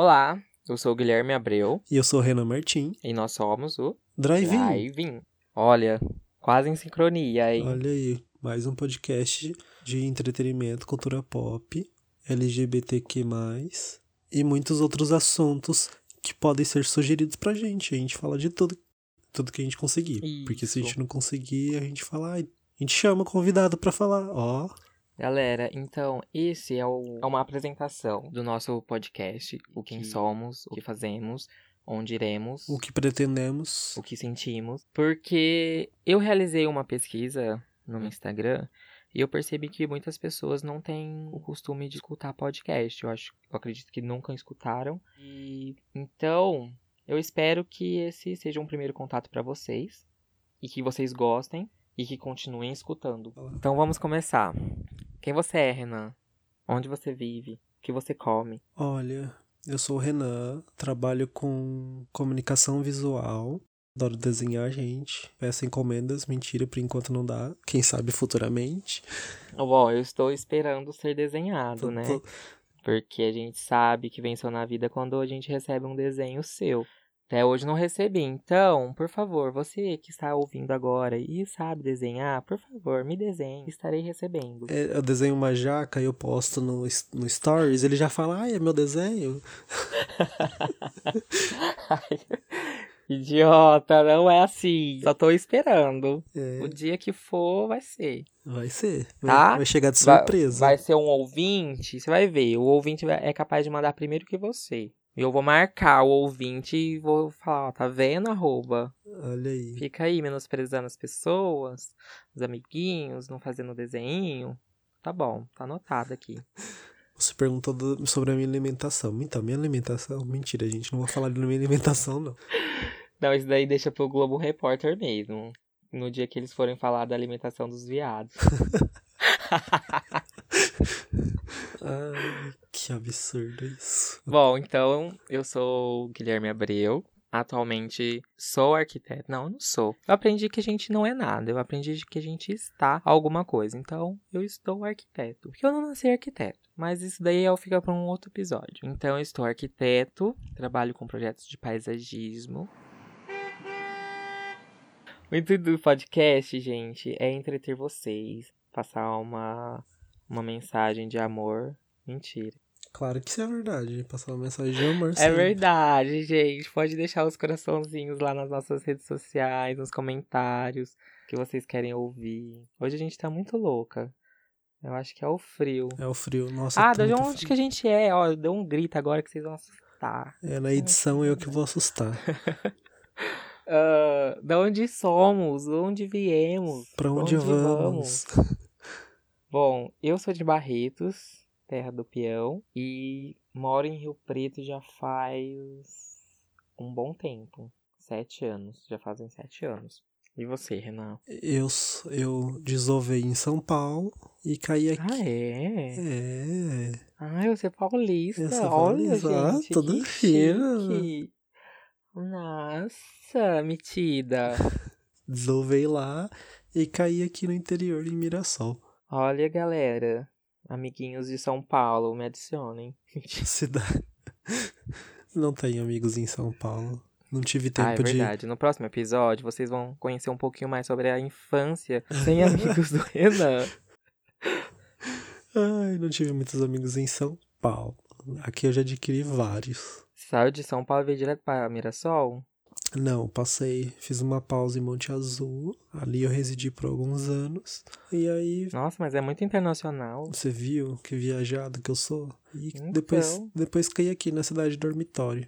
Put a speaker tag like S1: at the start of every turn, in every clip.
S1: Olá, eu sou o Guilherme Abreu
S2: E eu sou o Renan Martim.
S1: e nós somos o
S2: Drive-In.
S1: Drive-In. Olha, quase em sincronia, hein?
S2: Olha aí, mais um podcast de entretenimento, cultura pop, LGBTQ+, e muitos outros assuntos que podem ser sugeridos pra gente. A gente fala de tudo, tudo que a gente conseguir. Porque se a
S1: Isso.
S2: gente não conseguir, a gente fala, a gente chama o convidado pra falar, ó,
S1: Galera, então, esse é, o- é uma apresentação do nosso podcast, o quem
S2: Que-
S1: somos, o que fazemos, onde iremos,
S2: o que pretendemos.
S1: o que sentimos. Porque eu realizei uma pesquisa no meu Instagram e eu percebi que muitas pessoas não têm o costume de escutar podcast. Eu acho, eu acredito que nunca escutaram. E então, eu espero que esse seja um primeiro contato para vocês e que vocês gostem e que continuem escutando. Então vamos começar. Quem você é, Renan? Onde você vive? O que você come?
S2: Olha, eu sou o Renan, trabalho com comunicação visual, adoro desenhar, gente. Peço encomendas, mentira, por enquanto não dá. Quem sabe futuramente.
S1: Bom, eu estou esperando ser desenhado, né?
S2: Tô-
S1: Porque a gente sabe que venceu na vida quando a gente recebe um desenho seu. Até hoje não recebi. Então, por favor, você que está ouvindo agora e sabe desenhar, por favor, me desenhe. Estarei recebendo.
S2: é, eu desenho uma jaca e eu posto no, no Stories, ele já fala, ai, é meu desenho.
S1: Ai, Idiota, não é assim. Só tô esperando.
S2: É,
S1: O dia que for, vai ser.
S2: vai ser. Vai,
S1: Tá?
S2: vai chegar de
S1: Vai-
S2: surpresa.
S1: Vai, ser um ouvinte, você vai ver. O ouvinte vai- é capaz de mandar primeiro que você. E eu vou marcar o ouvinte e vou falar, ó, tá vendo, arroba?
S2: Olha aí.
S1: Fica aí menosprezando as pessoas, os amiguinhos, não fazendo desenho. Tá bom, tá anotado aqui.
S2: Você perguntou do- sobre a minha alimentação. Então, minha alimentação, mentira, gente, não vou falar da minha alimentação, não.
S1: Não, isso daí deixa pro Globo Repórter mesmo. No dia que eles forem falar da alimentação dos viados.
S2: Ai, que absurdo isso.
S1: Bom, então, eu sou o Guilherme Abreu. Atualmente sou arquiteto. Não, não sou. Eu aprendi que a gente não é nada. Eu aprendi que a gente está alguma coisa. Então, eu estou arquiteto. Porque eu não nasci arquiteto. Mas isso daí fica para um outro episódio. Então, eu estou arquiteto. Trabalho com projetos de paisagismo. O intuito do podcast, gente, é entreter vocês. Passar uma, uma mensagem de amor. Mentira.
S2: Claro que isso é verdade. Passar uma mensagem de amor,
S1: É verdade, gente. Pode deixar os coraçãozinhos lá nas nossas redes sociais, nos comentários, que vocês querem ouvir. Hoje a gente tá muito louca. Eu acho que é o frio.
S2: É o frio. Nossa,
S1: ah,
S2: tá
S1: de onde
S2: frio.
S1: que a gente é? Ó, deu um grito agora que vocês vão assustar.
S2: É, na edição eu que vou assustar.
S1: Ah, de onde somos? De onde viemos?
S2: Pra onde, vamos?
S1: Bom, eu sou de Barretos, terra do peão, e moro em Rio Preto já faz um bom tempo. Sete anos, já fazem sete anos. E você, Renan?
S2: Eu, eu desovei em São Paulo e caí aqui.
S1: Ah, é?
S2: É.
S1: Ai, você é paulista.
S2: Eu sou
S1: Olha,
S2: paulista. Ah,
S1: gente,
S2: todo
S1: chique. Nossa, metida.
S2: Desovei lá e caí aqui no interior, em Mirassol.
S1: Olha, galera. Amiguinhos de São Paulo, me adicionem.
S2: Cidade. Não tenho amigos em São Paulo. Não tive tempo
S1: Ah, é
S2: de.
S1: verdade. No próximo episódio, vocês vão conhecer um pouquinho mais sobre a infância sem amigos do Renan.
S2: Ai, não tive muitos amigos em São Paulo. Aqui eu já adquiri vários.
S1: Saiu de São Paulo e veio direto pra Mirassol?
S2: Não, passei, fiz uma pausa em Monte Azul. Ali eu residi por alguns anos. E aí,
S1: Nossa, mas é muito internacional.
S2: você viu que viajado que eu sou? E
S1: Então.
S2: depois, depois caí aqui na cidade de dormitório.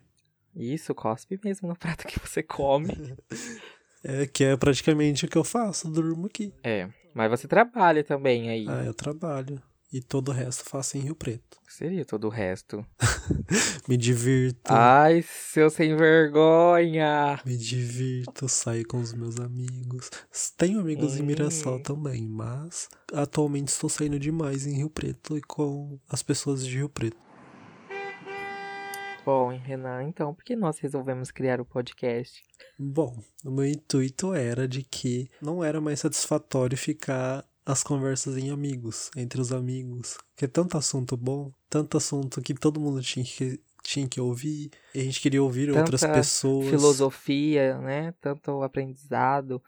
S1: Isso, cospe mesmo no prato que você come.
S2: É que é praticamente o que eu faço, durmo aqui.
S1: é, mas você trabalha também aí.
S2: Ah, eu trabalho. E todo o resto faço em Rio Preto.
S1: O que seria todo o resto?
S2: Me divirto.
S1: Ai, seu sem vergonha!
S2: Me divirto, saio com os meus amigos. Tenho amigos em
S1: Hum.
S2: Mirassol também, mas atualmente estou saindo demais em Rio Preto e com as pessoas de Rio Preto.
S1: Bom, Renan, então, por que nós resolvemos criar o podcast?
S2: Bom, o meu intuito era de que não era mais satisfatório ficar as conversas em amigos, entre os amigos. Que é tanto assunto bom, tanto assunto que todo mundo tinha que tinha que ouvir. E a gente queria ouvir
S1: Tanta
S2: outras pessoas.
S1: Filosofia, né? Tanto aprendizado.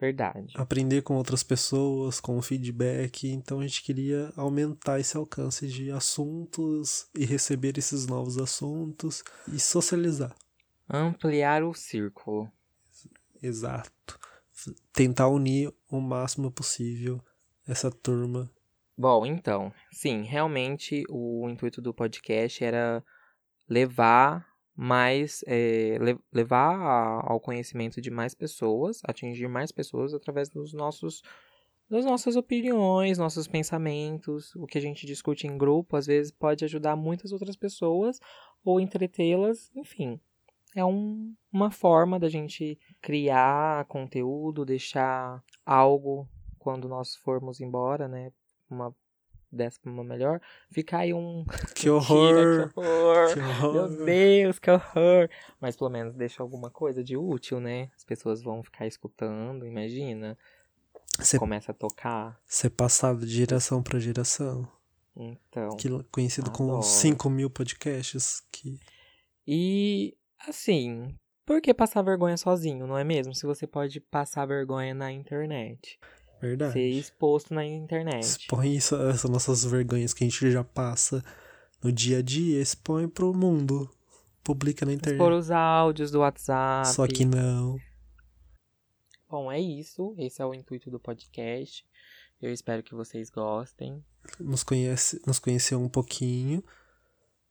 S1: Verdade.
S2: Aprender com outras pessoas, com feedback. Então a gente queria aumentar esse alcance de assuntos e receber esses novos assuntos e socializar.
S1: Ampliar o círculo.
S2: Exato. Tentar unir o máximo possível essa turma.
S1: Bom, então, sim, realmente o intuito do podcast era levar mais, é, le levar a, ao conhecimento de mais pessoas, atingir mais pessoas através dos nossos das nossas opiniões, nossos pensamentos, o que a gente discute em grupo, às vezes pode ajudar muitas outras pessoas ou entretê-las, enfim. É um, uma forma da gente criar conteúdo, deixar algo quando nós formos embora, né? Uma décima melhor, ficar aí um.
S2: Que horror!
S1: Mentira, que horror!
S2: Que horror!
S1: Meu Deus, que horror! Mas pelo menos deixa alguma coisa de útil, né? As pessoas vão ficar escutando, imagina.
S2: Ser,
S1: Começa a tocar.
S2: ser passado de geração para geração.
S1: Então.
S2: Que, conhecido como
S1: Adoro.
S2: 5 mil podcasts. Que
S1: E assim, por que passar vergonha sozinho, não é mesmo? Se você pode passar vergonha na internet.
S2: Verdade.
S1: Ser exposto na internet.
S2: Expõe isso, essas nossas vergonhas que a gente já passa no dia a dia, expõe pro mundo. Publica na internet.
S1: Expor os áudios do WhatsApp.
S2: Só que não.
S1: Bom, é isso. Esse é o intuito do podcast. Eu espero que vocês gostem.
S2: Nos, conhece, nos conhecer um pouquinho.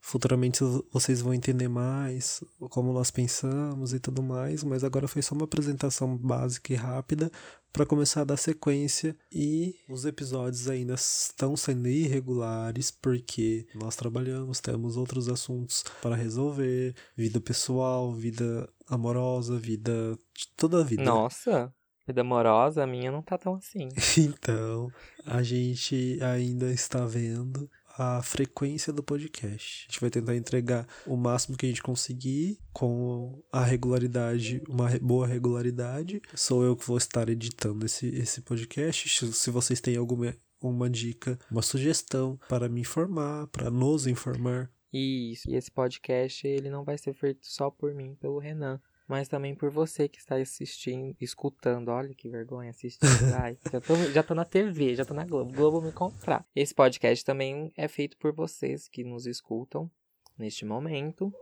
S2: Futuramente vocês vão entender mais como nós pensamos e tudo mais, mas agora foi só uma apresentação básica e rápida para começar a dar sequência e os episódios ainda estão sendo irregulares porque nós trabalhamos, temos outros assuntos para resolver, vida pessoal, vida amorosa, vida de toda a vida.
S1: Nossa, vida amorosa, a minha não tá tão assim.
S2: Então, a gente ainda está vendo a frequência do podcast. A gente vai tentar entregar o máximo que a gente conseguir com a regularidade, uma boa regularidade. Sou eu que vou estar editando esse, esse podcast. Se- Se vocês têm alguma uma dica, uma sugestão para me informar, para nos informar,
S1: Isso. E esse podcast, ele não vai ser feito só por mim, pelo Renan. Mas também por você que está assistindo, escutando. Olha que vergonha assistindo. Ai, já tô, já tô na TV, já tô na Globo. Globo me comprar. Esse podcast também é feito por vocês que nos escutam neste momento.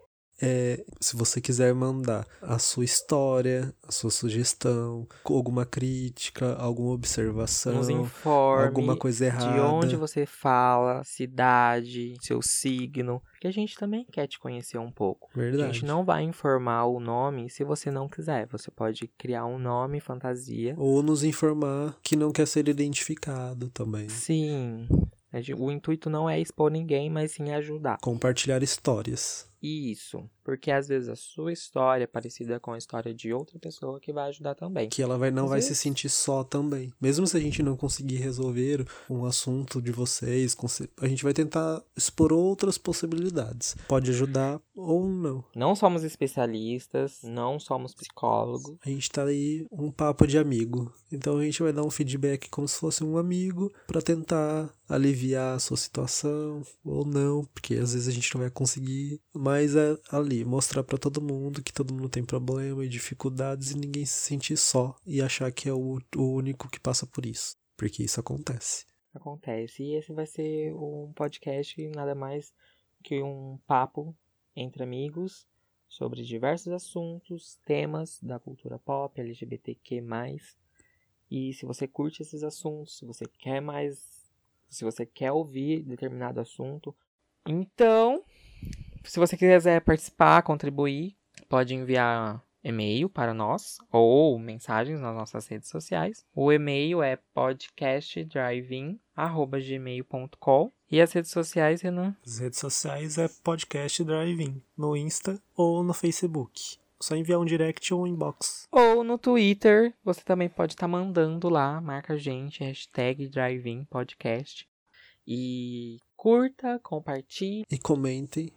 S2: É, se você quiser mandar a sua história, a sua sugestão, alguma crítica, alguma observação, alguma coisa errada.
S1: de onde você fala, cidade, seu signo. Porque a gente também quer te conhecer um pouco. A
S2: Verdade.
S1: gente não vai informar o nome se você não quiser. Você pode criar um nome, fantasia.
S2: Ou nos informar que não quer ser identificado também.
S1: Sim. Gente- O intuito não é expor ninguém, mas sim ajudar.
S2: Compartilhar histórias.
S1: Isso. Porque às vezes a sua história é parecida com a história de outra pessoa que vai ajudar também.
S2: Que ela vai, não
S1: Às
S2: vai
S1: vezes-
S2: se sentir só também. Mesmo se a gente não conseguir resolver um assunto de vocês, a gente vai tentar expor outras possibilidades. Pode ajudar ou não.
S1: Não somos especialistas, não somos psicólogos.
S2: A gente tá aí um papo de amigo. Então a gente vai dar um feedback como se fosse um amigo pra tentar aliviar a sua situação ou não, porque às vezes a gente não vai conseguir, mas é ali mostrar pra todo mundo que todo mundo tem problema e dificuldades e ninguém se sentir só e achar que é o, o único que passa por isso, porque isso acontece.
S1: Acontece. E esse vai ser um podcast nada mais que um papo entre amigos sobre diversos assuntos, temas da cultura pop, LGBTQ+. E se você curte esses assuntos, se você quer mais, se você quer ouvir determinado assunto, então, se você quiser participar, contribuir, pode enviar e-mail para nós ou mensagens nas nossas redes sociais. O e-mail é podcastdriving@gmail.com e as redes sociais, Renan?
S2: As redes sociais é podcast Drive-In, no Insta ou no Facebook. Só enviar um direct ou um inbox.
S1: Ou no Twitter, você também pode estar mandando lá, marca a gente, hashtag Driving Podcast. E curta, compartilhe.
S2: E comentem.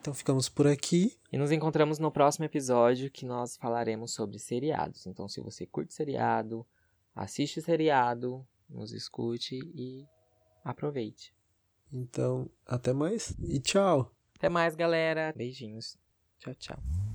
S2: Então ficamos por aqui.
S1: E nos encontramos no próximo episódio que nós falaremos sobre seriados. Então, se você curte seriado, assiste seriado, nos escute e aproveite.
S2: Então, até mais e tchau.
S1: Até mais, galera. Beijinhos. Tchau, tchau.